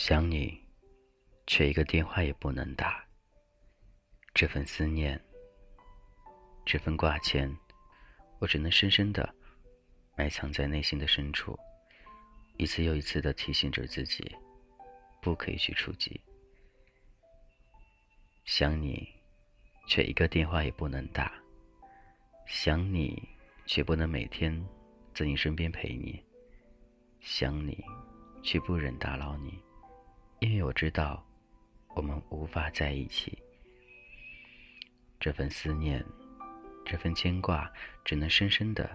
想你，却一个电话也不能打。这份思念，这份挂牵，我只能深深的埋藏在内心的深处，一次又一次的提醒着自己，不可以去触及。想你，却一个电话也不能打。想你，却不能每天在你身边陪你。想你，却不忍打扰你。因为我知道，我们无法在一起。这份思念，这份牵挂，只能深深的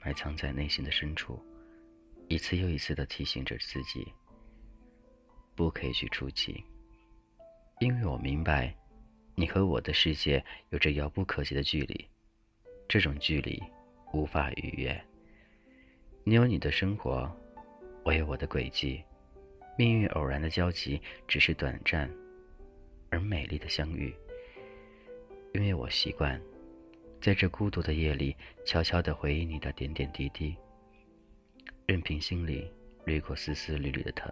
埋藏在内心的深处，一次又一次的提醒着自己，不可以去触及。因为我明白，你和我的世界有着遥不可及的距离，这种距离无法逾越。你有你的生活，我有我的轨迹。命运偶然的交集，只是短暂而美丽的相遇。因为我习惯，在这孤独的夜里，悄悄地回忆你的点点滴滴，任凭心里掠过丝丝缕缕的疼，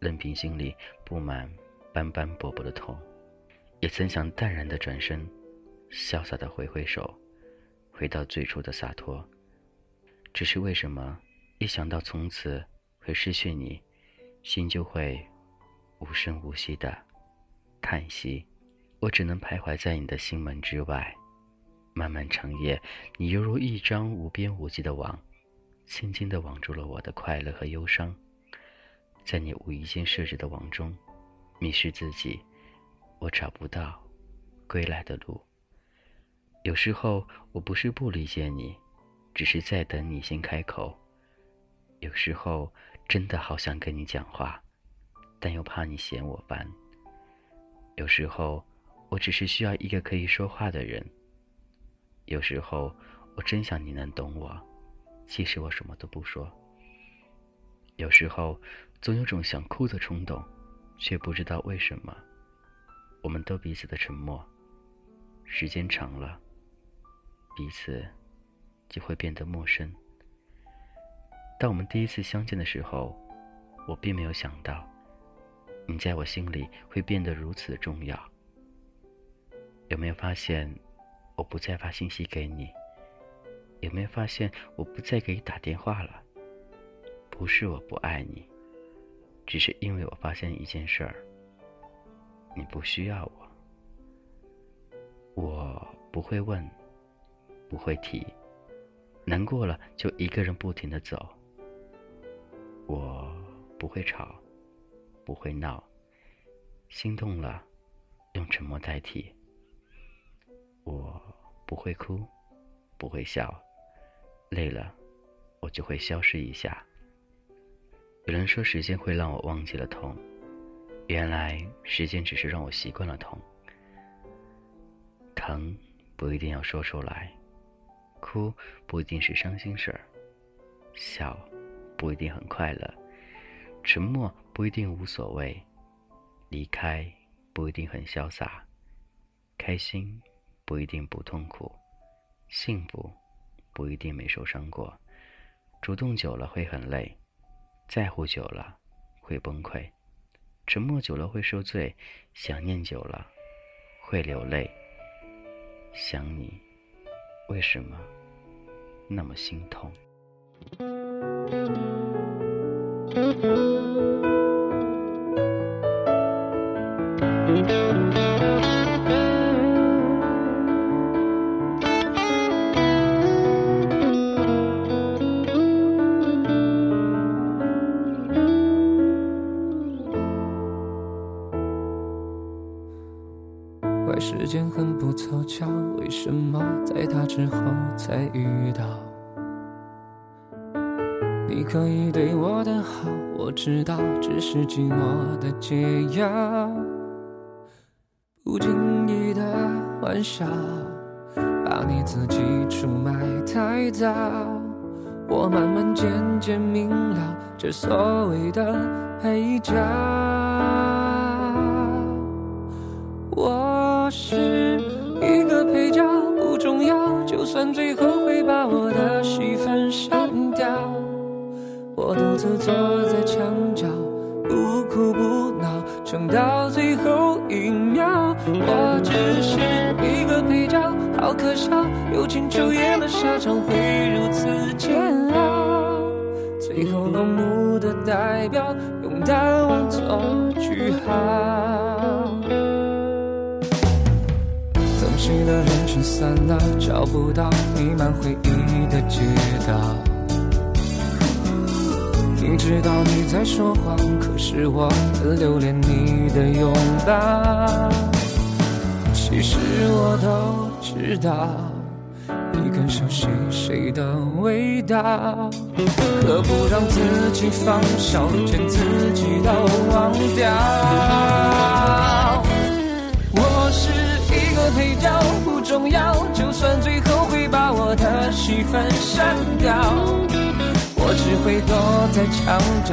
任凭心里布满斑斑驳驳的痛，也曾想淡然的转身，潇洒的挥挥手，回到最初的洒脱。只是为什么，一想到从此会失去你？心就会无声无息的叹息，我只能徘徊在你的心门之外。漫漫长夜，你犹如一张无边无际的网，轻轻地网住了我的快乐和忧伤。在你无意间设置的网中，迷失自己，我找不到归来的路。有时候，我不是不理解你，只是在等你先开口。有时候。真的好想跟你讲话，但又怕你嫌我烦。有时候，我只是需要一个可以说话的人。有时候，我真想你能懂我，即使我什么都不说。有时候，总有种想哭的冲动，却不知道为什么。我们都彼此的沉默，时间长了，彼此就会变得陌生。当我们第一次相见的时候，我并没有想到，你在我心里会变得如此的重要。有没有发现，我不再发信息给你？有没有发现，我不再给你打电话了？不是我不爱你，只是因为我发现一件事儿：你不需要我。我不会问，不会提，难过了就一个人不停的走。我不会吵，不会闹，心动了，用沉默代替。我不会哭，不会笑，累了，我就会消失一下。有人说时间会让我忘记了痛，原来时间只是让我习惯了痛。疼不一定要说出来，哭不一定是伤心事儿，笑。不一定很快乐，沉默不一定无所谓，离开不一定很潇洒，开心不一定不痛苦，幸福不一定没受伤过。主动久了会很累，在乎久了会崩溃，沉默久了会受罪，想念久了会流泪。想你，为什么那么心痛？怪时间很不凑巧，为什么在他之后才遇到？你可以对我的好，我知道只是寂寞的解药。不经意的玩笑，把你自己出卖太早。我慢慢渐渐明了，这所谓的配角。我是一个配角，不重要，就算最后会把我的戏份删掉。我独自坐在墙角，不哭不闹，撑到最后一秒。我只是一个配角，好可笑，友情出演的下场会如此煎熬。最后落幕的代表，用淡忘做句号。曾经的人群散了，找不到弥漫回忆的街道。知道你在说谎，可是我很留恋你的拥抱。其实我都知道，你更熟悉谁的味道。何不让自己放手，连自己都忘掉？我是一个配角，不重要，就算最后会把我的戏份删掉。我只会躲在墙角，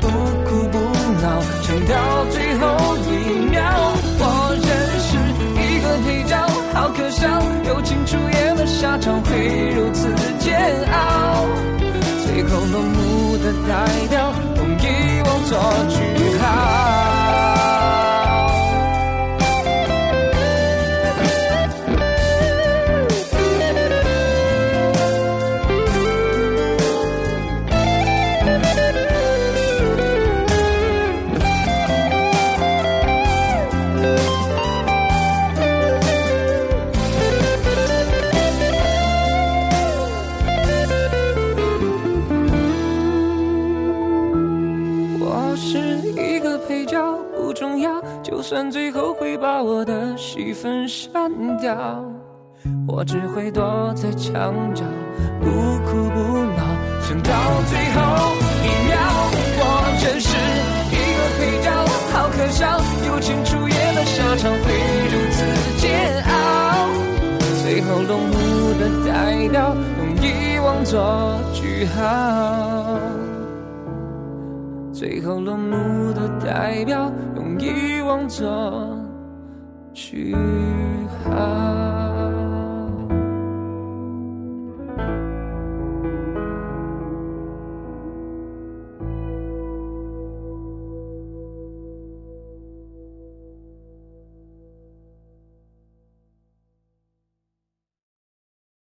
不哭不闹，撑到最后一秒。我认识一个配角，好可笑，友情出演的下场会如此煎熬。最后落幕的代表，用遗忘做句号。算最后会把我的戏份删掉，我只会躲在墙角，不哭不闹，撑到最后一秒。我真是一个配角，好可笑，友情出演的下场会如此煎熬。最后落幕的代表，用遗忘做句号。最后落幕的代表，用遗忘做句号。